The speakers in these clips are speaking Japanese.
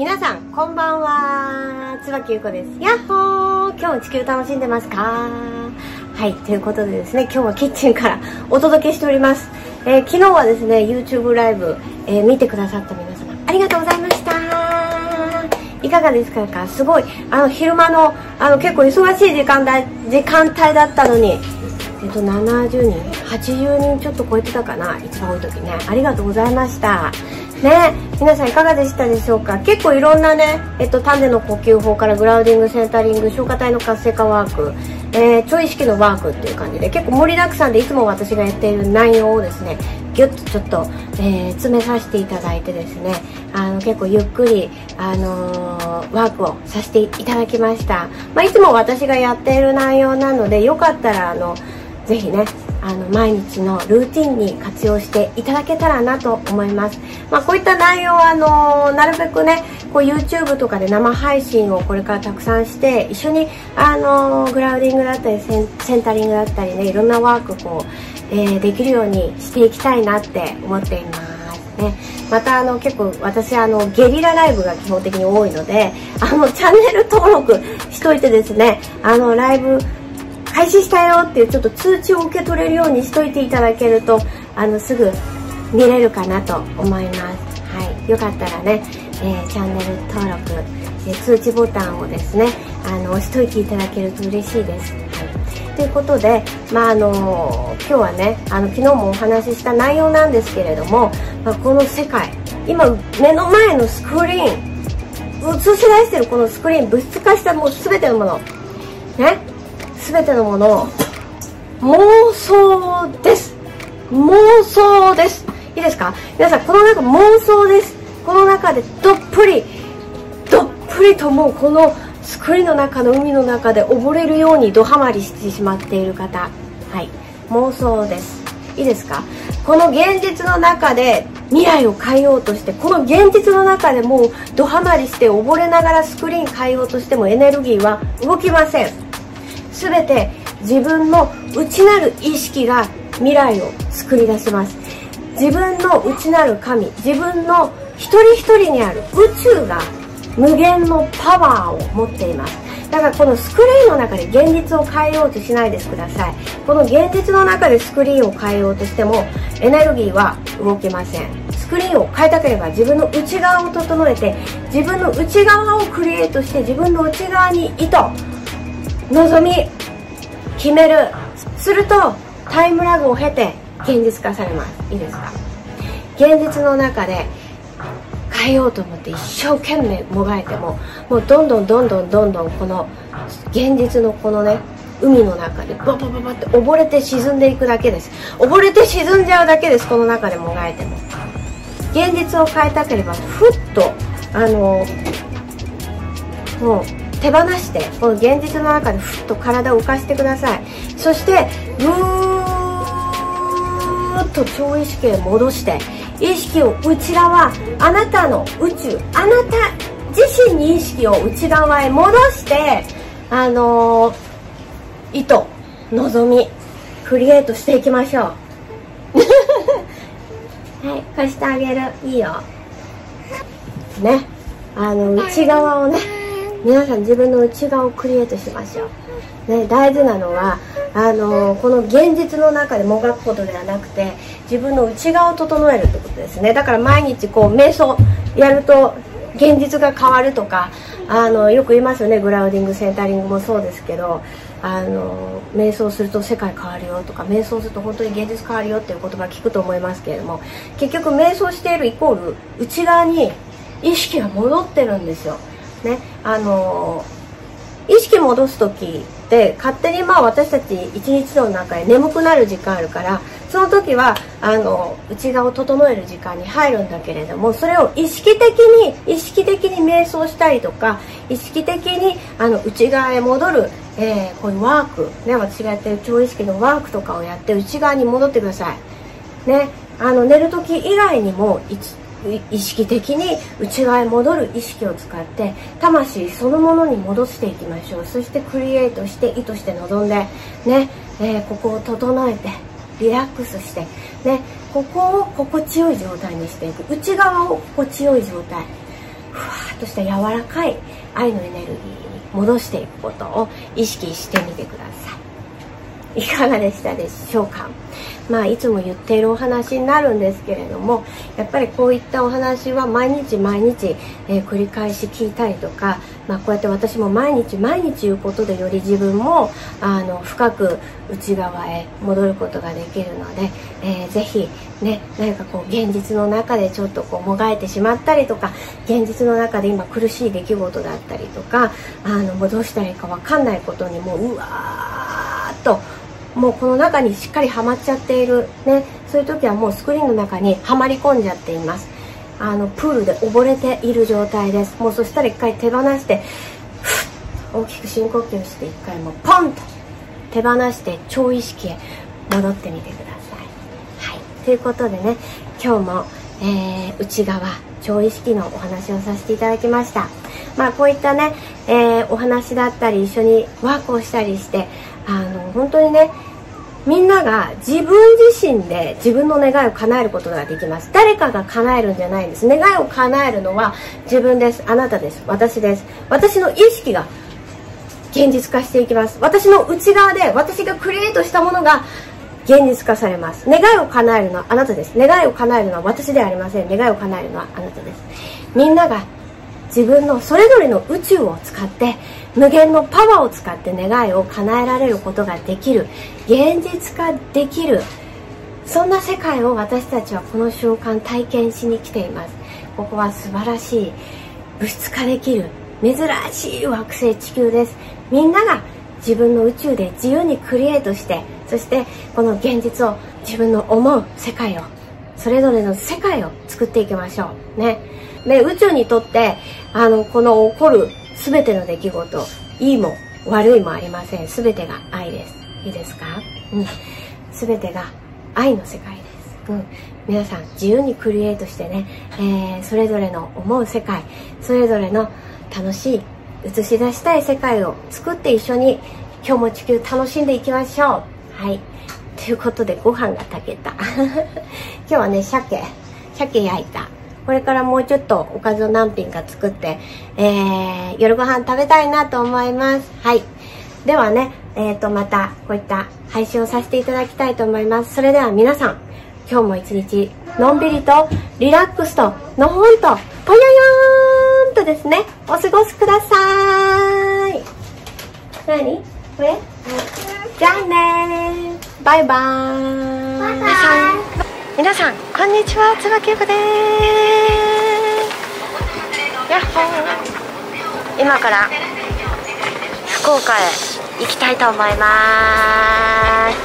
皆さんこんばんは。椿ゆこです。やっほー。今日も地球楽しんでますか？はいということでですね今日はキッチンからお届けしております、えー、昨日はですね YouTube ライブ、えー、見てくださった皆様ありがとうございました。いかがですか？すごい。あの昼間のあの結構忙しい時間だ時間帯だったのにえっと70人80人ちょっと超えてたかな？一番多い時ね。ありがとうございました。ね皆さんいかがでしたでしょうか？結構いろんなね、えっと、丹田の呼吸法からグラウディングセンタリング消化体の活性化ワーク、えー、超意識のワークっていう感じで結構盛りだくさんでいつも私がやっている内容をですねギュッとちょっと、えー、詰めさせていただいてですねあの結構ゆっくり、あのー、ワークをさせていただきました、まあ、いつも私がやっている内容なのでよかったらあのぜひねあの毎日のルーティンに活用していただけたらなと思います、まあ、こういった内容はあのなるべくねこう YouTube とかで生配信をこれからたくさんして一緒にあのグラウディングだったりセンセンタリングだったりねいろんなワークこう、えー、できるようにしていきたいなって思っていますね、またあの結構私あのゲリラライブが基本的に多いのであのチャンネル登録しといてですねあのライブ開始したよっていうちょっと通知を受け取れるようにしといていただけるとあのすぐ見れるかなと思います。はい。よかったらね、えー、チャンネル登録、えー、通知ボタンをですねあの押しといていただけると嬉しいです、はい、ということで、まああの今日はねあの昨日もお話しした内容なんですけれども、まあ、この世界今目の前のスクリーン映し出してるこのスクリーン物質化したもう全てのもの。ね。全てのもの妄想です。妄想です。いいですか？皆さんこの中妄想です。この中でどっぷりどっぷりともうこの作りの中の海の中で溺れるようにドハマりしてしまっている方。はい。妄想です。いいですか？この現実の中で未来を変えようとしてこの現実の中でもうドハマりして溺れながらスクリーン変えようとしてもエネルギーは動きません。全て自分の内なる意識が未来を作り出します。自分の内なる神自分の一人一人にある宇宙が無限のパワーを持っています。だからこのスクリーンの中で現実を変えようとしないでください。この現実の中でスクリーンを変えようとしてもエネルギーは動きません。スクリーンを変えたければ自分の内側を整えて自分の内側をクリエイトして自分の内側に意図望み決める。するとタイムラグを経て現実化されます。いいですか？現実の中で変えようと思って一生懸命もがいてももうどんどんどんどんどんどんこの現実のこのね海の中でババババって溺れて沈んでいくだけです。溺れて沈んじゃうだけですこの中でもがいても。現実を変えたければふっとあのもう手放してこの現実の中でふっと体を浮かしてください。そしてぐーっと超意識へ戻して意識を内側あなたの宇宙あなた自身に意識を内側へ戻してあのー、意図望みクリエイトしていきましょう。はい貸してあげる。いいよ。ね。あの内側をね。皆さん自分の内側をクリエイトしましょう、ね、大事なのはあのこの現実の中でもがくことではなくて自分の内側を整えるってことですね。だから毎日こう瞑想やると現実が変わるとかあのよく言いますよね。グラウディングセンタリングもそうですけどあの瞑想すると世界変わるよとか瞑想すると本当に現実変わるよっていう言葉聞くと思いますけれども結局瞑想しているイコール内側に意識が戻ってるんですよ。ねあの意識戻す時って勝手にまあ私たち一日の中で眠くなる時間あるからその時はあの内側を整える時間に入るんだけれどもそれを意識的に意識的に瞑想したりとか意識的にあの内側へ戻る、えー、こういうワーク、ね、私がやってる超意識のワークとかをやって内側に戻ってください。ね、あの寝る時以外にも意識的に内側へ戻る意識を使って魂そのものに戻していきましょう。そしてクリエイトして意図して臨んでね、えー、ここを整えてリラックスしてねここを心地よい状態にしていく。内側を心地よい状態ふわっとした柔らかい愛のエネルギーに戻していくことを意識してみてください。いかがでしたでしょうか？まあ、いつも言っているお話になるんですけれどもやっぱりこういったお話は毎日毎日、えー、繰り返し聞いたりとか、まあ、こうやって私も毎日毎日言うことでより自分もあの深く内側へ戻ることができるので、えー、ぜひね何かこう現実の中でちょっとこうもがいてしまったりとか現実の中で今苦しい出来事だったりとかあのもうどうしたらいいか分かんないことにもううわーっともうこの中にしっかりはまっちゃっている、ね、そういう時はもうスクリーンの中にはまり込んじゃっていますあのプールで溺れている状態ですもうそしたら一回手放して大きく深呼吸して一回もポンと手放して超意識へ戻ってみてください。はい、ということでね今日も、えー、内側超意識のお話をさせていただきました。まあこういったね、えー、お話だったり一緒にワークをしたりしてあの本当にねみんなが自分自身で自分の願いを叶えることができます。誰かが叶えるんじゃないんです。願いを叶えるのは自分です。あなたです。私です。私の意識が現実化していきます。私の内側で私がクリエイトしたものが現実化されます。願いを叶えるのはあなたです。願いを叶えるのは私ではありません。願いを叶えるのはあなたです。みんなが自分のそれぞれの宇宙を使って無限のパワーを使って願いを叶えられることができる現実化できるそんな世界を私たちはこの瞬間体験しに来ています。ここは素晴らしい物質化できる珍しい惑星地球です。みんなが自分の宇宙で自由にクリエイトしてそしてこの現実を自分の思う世界をそれぞれの世界を作っていきましょう。ね。で宇宙にとってあのこの起こる全ての出来事いいも悪いもありません。全てが愛です。いいですか？うん。全てが愛の世界です、うん、皆さん自由にクリエイトしてね、えー、それぞれの思う世界。それぞれの楽しい映し出したい世界を作って一緒に今日も地球楽しんでいきましょう。はい。ということでご飯が炊けた。今日はね鮭。鮭焼いた。これからもうちょっとおかずを何品か作って、えー、夜ご飯食べたいなと思います。はい。ではね、えっ、ー、と、またこういった配信をさせていただきたいと思います。それでは皆さん、今日も一日、のんびりと、リラックスと、のほんと、ぽよよーんとですね、お過ごしください。何？これ？じゃあねバイバーイ。バイバイ。皆さんこんにちは椿ゆこです今から福岡へ行きたいと思います。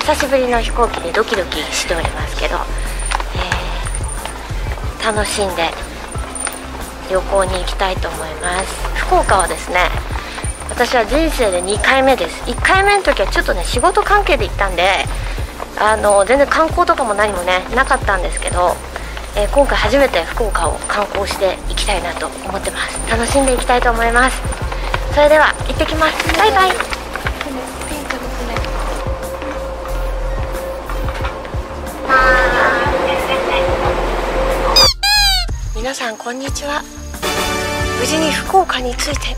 久しぶりの飛行機でドキドキしておりますけど、えー、楽しんで旅行に行きたいと思います。福岡はですね私は人生で2回目です。1回目の時はちょっとね仕事関係で行ったんであの全然観光とかも何もねなかったんですけど、えー、今回初めて福岡を観光していきたいなと思ってます。楽しんでいきたいと思います。それでは行ってきます。バイバイ。皆さんこんにちは。無事に福岡に着いて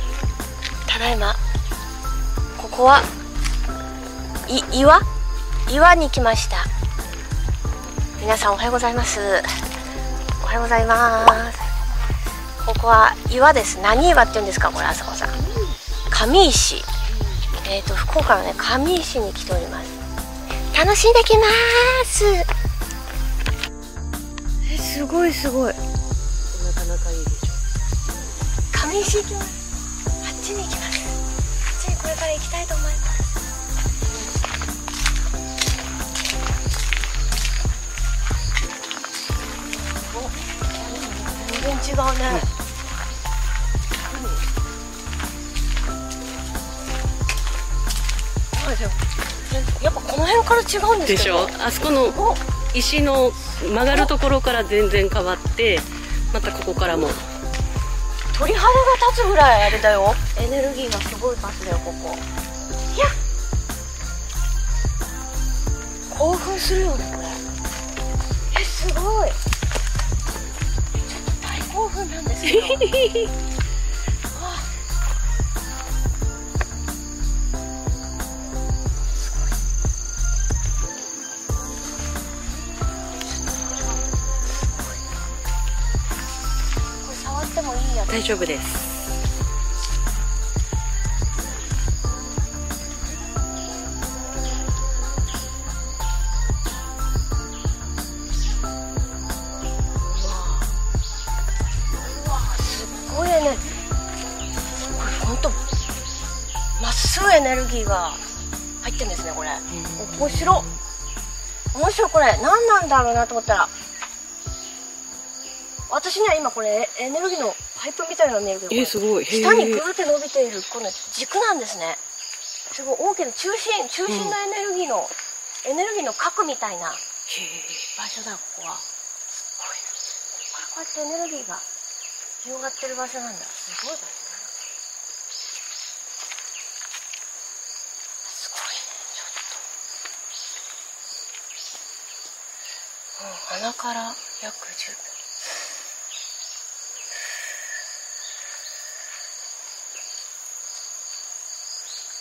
ただいま。ここはい岩？岩に来ました。皆さんおはようございます。おはようございます。ここは岩です。何岩って言うんですか？これ朝子さん。上石。えっ、ー、と福岡のね上石に来ております。楽しんできます。えすごいすごい。なかなかいいでしょ。上石行きますちに行きます。あっちにこれから行きたいと全然違うね、やっぱこの辺から違うんですでしょ？あそこの石の曲がるところから全然変わってまたここからも。鳥肌が立つぐらいあれだよ。エネルギーがすごいパスだよここ。いや。興奮するよねこれ。えすごいけど。これ触ってもいいやつ。大丈夫です。すぐエネルギーが入ってるんですねこれ。面白。面白いこれ何なんだろうなと思ったら私には今これエネルギーのパイプみたいなのが見えるけどすごい。下にぐーって伸びているこの軸なんですね。すごい大きな中心中心のエネルギーの、エネルギーの核みたいなへ場所だここは。すごい。これこうやってエネルギーが広がってる場所なんだ。すごい場所だなすごいねちょっと、うん、鼻から約10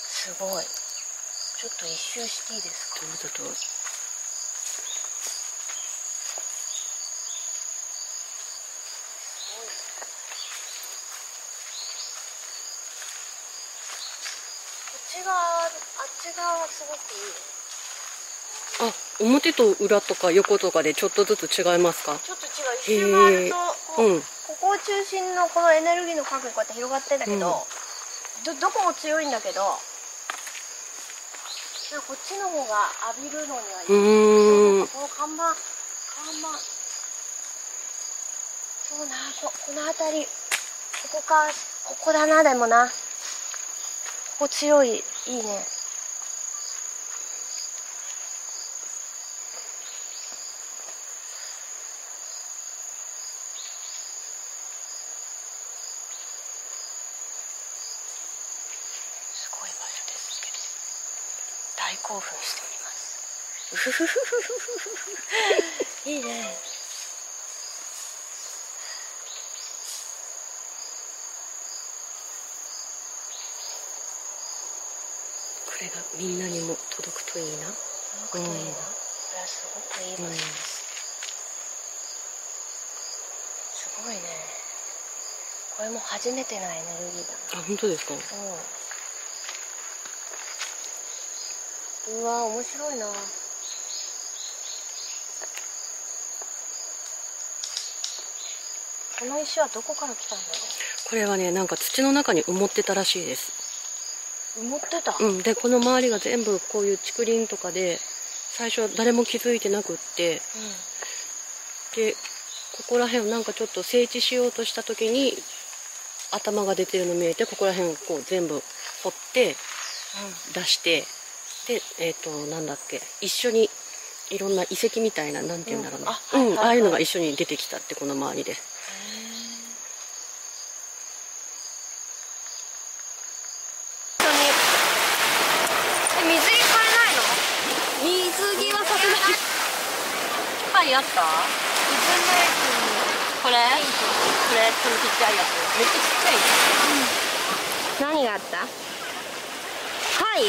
すごい。ちょっと一周していいですか？どうぞどうぞこっち側あっち側はすごくいい。あ表と裏とか横とかでちょっとずつ違いますか？ちょっと違う一周回るとこう、うん。ここを中心のこのエネルギーの核がこうやって広がってんだけど、どどこも強いんだけどこっちの方が浴びるのにはいい、うーん。この看板看板。そうなここの辺りここかここだなでもな。ここ強いいいねすごい場所ですけど大興奮しております。うふふふふふいいね。これがみんなにも届くといいな。すごくいいな、これはすごくいい場所。です、すごいね。これも初めてなエネルギーだな。あ本当ですか？うんうわ面白いな。この石はどこから来たんだろこれはねなんか土の中に埋もってたらしいです。う埋もってた、うん。でこの周りが全部こういう竹林とかで最初は誰も気づいてなくってでここら辺をなんかちょっと整地しようとした時に頭が出てるの見えてここら辺をこう全部掘って出してでえっ、となんだっけ一緒にいろんな遺跡みたいななんて言うんだろうな、うん。あああいうのが一緒に出てきたってこの周りで。にえ水着買えないの？水着はさすがに。いっぱいあった？水のやつこれ？これこのちっちゃいやつ。めっちゃちっちゃい。何があった？はい